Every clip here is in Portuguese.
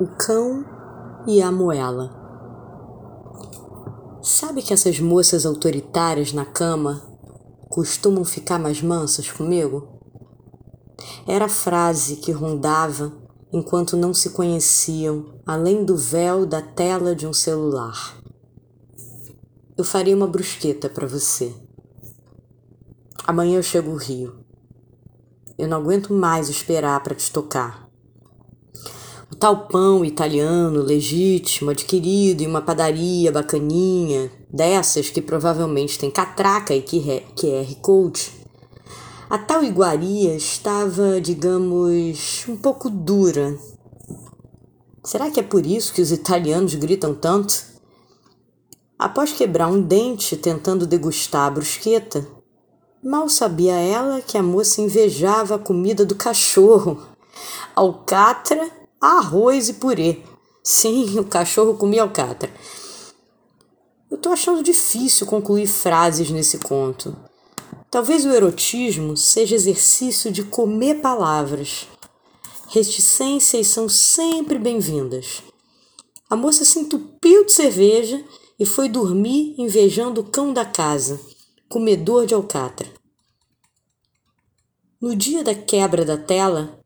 O cão e a moela. Sabe que essas moças autoritárias na cama costumam ficar mais mansas comigo? Era a frase que rondava enquanto não se conheciam, além do véu da tela de um celular. Eu faria uma brusqueta para você. Amanhã eu chego ao Rio. Eu não aguento mais esperar para te tocar o tal pão italiano legítimo adquirido em uma padaria bacaninha, dessas que provavelmente tem catraca e QR Code. A tal iguaria estava, digamos, um pouco dura. Será que é por isso que os italianos gritam tanto? Após quebrar um dente tentando degustar a brusqueta, mal sabia ela que a moça invejava a comida do cachorro. Alcatra arroz e purê. Sim, o cachorro comia alcatra. Eu tô achando difícil concluir frases nesse conto. Talvez o erotismo seja exercício de comer palavras. Reticências são sempre bem-vindas. A moça se entupiu de cerveja e foi dormir invejando o cão da casa, comedor de alcatra. No dia da quebra da tela,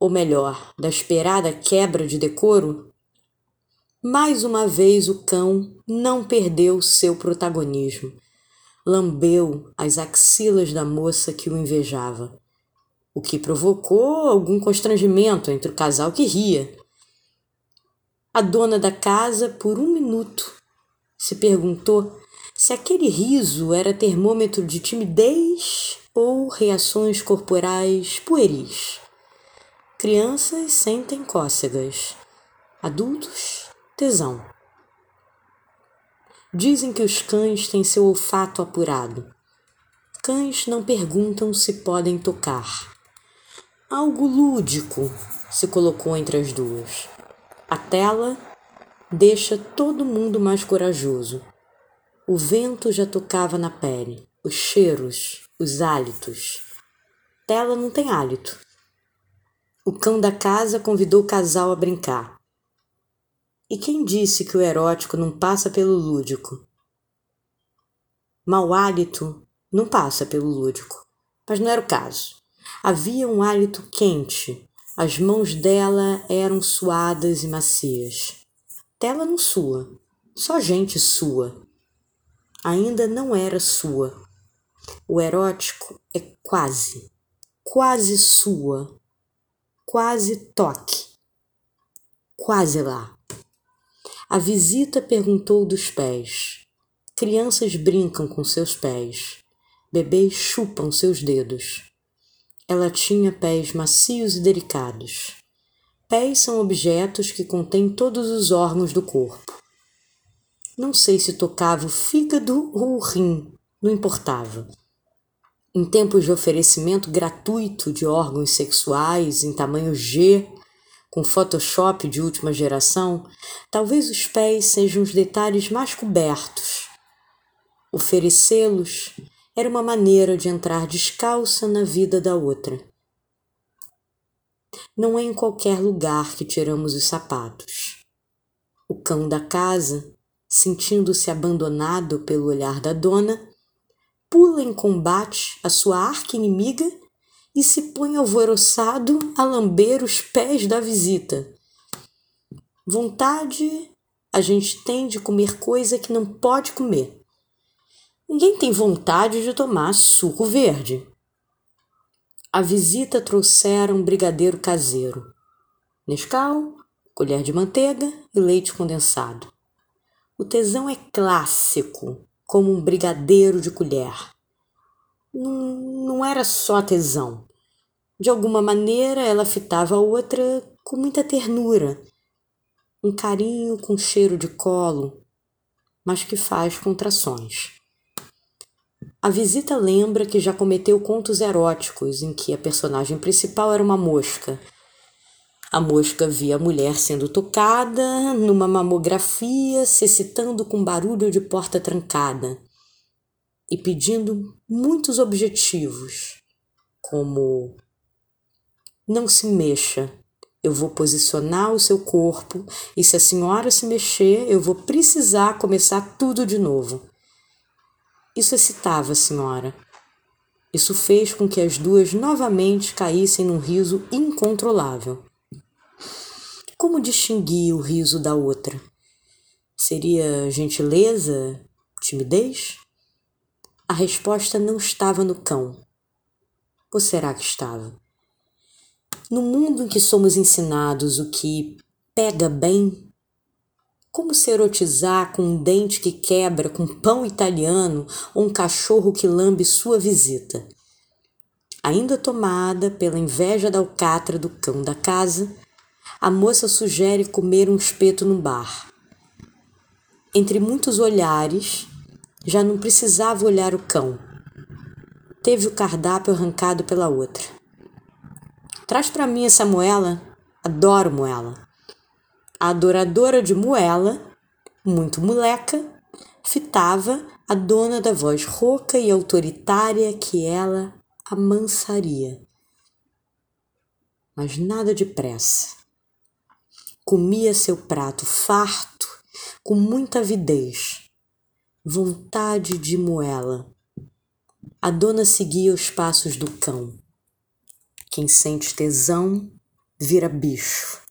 ou melhor, da esperada quebra de decoro, mais uma vez o cão não perdeu seu protagonismo. Lambeu as axilas da moça que o invejava, o que provocou algum constrangimento entre o casal que ria. A dona da casa, por um minuto, se perguntou se aquele riso era termômetro de timidez ou reações corporais pueris. Crianças sentem cócegas, adultos, tesão. Dizem que os cães têm seu olfato apurado. Cães não perguntam se podem tocar. Algo lúdico se colocou entre as duas. A tela deixa todo mundo mais corajoso. O vento já tocava na pele, os cheiros, os hálitos. Tela não tem hálito o cão da casa convidou o casal a brincar. E quem disse que o erótico não passa pelo lúdico? Mau hálito não passa pelo lúdico, mas não era o caso. Havia um hálito quente, as mãos dela eram suadas e macias. Tela não sua, só gente sua. Ainda não era sua. O erótico é quase, quase sua, quase toque. Quase lá. A visita perguntou dos pés. Crianças brincam com seus pés. Bebês chupam seus dedos. Ela tinha pés macios e delicados. Pés são objetos que contêm todos os órgãos do corpo. Não sei se tocava o fígado ou o rim, não importava. Em tempos de oferecimento gratuito de órgãos sexuais em tamanho G, com Photoshop de última geração, talvez os pés sejam os detalhes mais cobertos. Oferecê-los era uma maneira de entrar descalça na vida da outra. Não é em qualquer lugar que tiramos os sapatos. O cão da casa, sentindo-se abandonado pelo olhar da dona, pula em combate a sua arqui-inimiga e se põe alvoroçado a lamber os pés da visita. Vontade a gente tem de comer coisa que não pode comer. Ninguém tem vontade de tomar suco verde. A visita trouxera um brigadeiro caseiro, Nescau, colher de manteiga e leite condensado. O tesão é clássico como um brigadeiro de colher. Não, não era só tesão. De alguma maneira, ela fitava a outra com muita ternura, um carinho com cheiro de colo, mas que faz contrações. A visita lembra que já cometeu contos eróticos em que a personagem principal era uma mosca a mosca via a mulher sendo tocada numa mamografia, excitando com barulho de porta trancada e pedindo muitos objetivos, como não se mexa, Eu vou posicionar o seu corpo e se a senhora se mexer, eu vou precisar começar tudo de novo. Isso excitava a senhora. Isso fez com que as duas novamente caíssem num riso incontrolável. Como distinguir o riso da outra? Seria gentileza? Timidez? A resposta não estava no cão. Ou será que estava? No mundo em que somos ensinados o que pega bem, como se erotizar com um dente que quebra com pão italiano ou um cachorro que lambe sua visita? Ainda tomada pela inveja da alcatra do cão da casa, a moça sugere comer um espeto no bar. Entre muitos olhares, já não precisava olhar o cão. Teve o cardápio arrancado pela outra. Traz para mim essa moela. Adoro moela. A adoradora de moela, muito moleca, fitava a dona da voz rouca e autoritária que ela amansaria. Mas nada depressa. Comia seu prato farto, com muita avidez, vontade de moela. A dona seguia os passos do cão. Quem sente tesão vira bicho.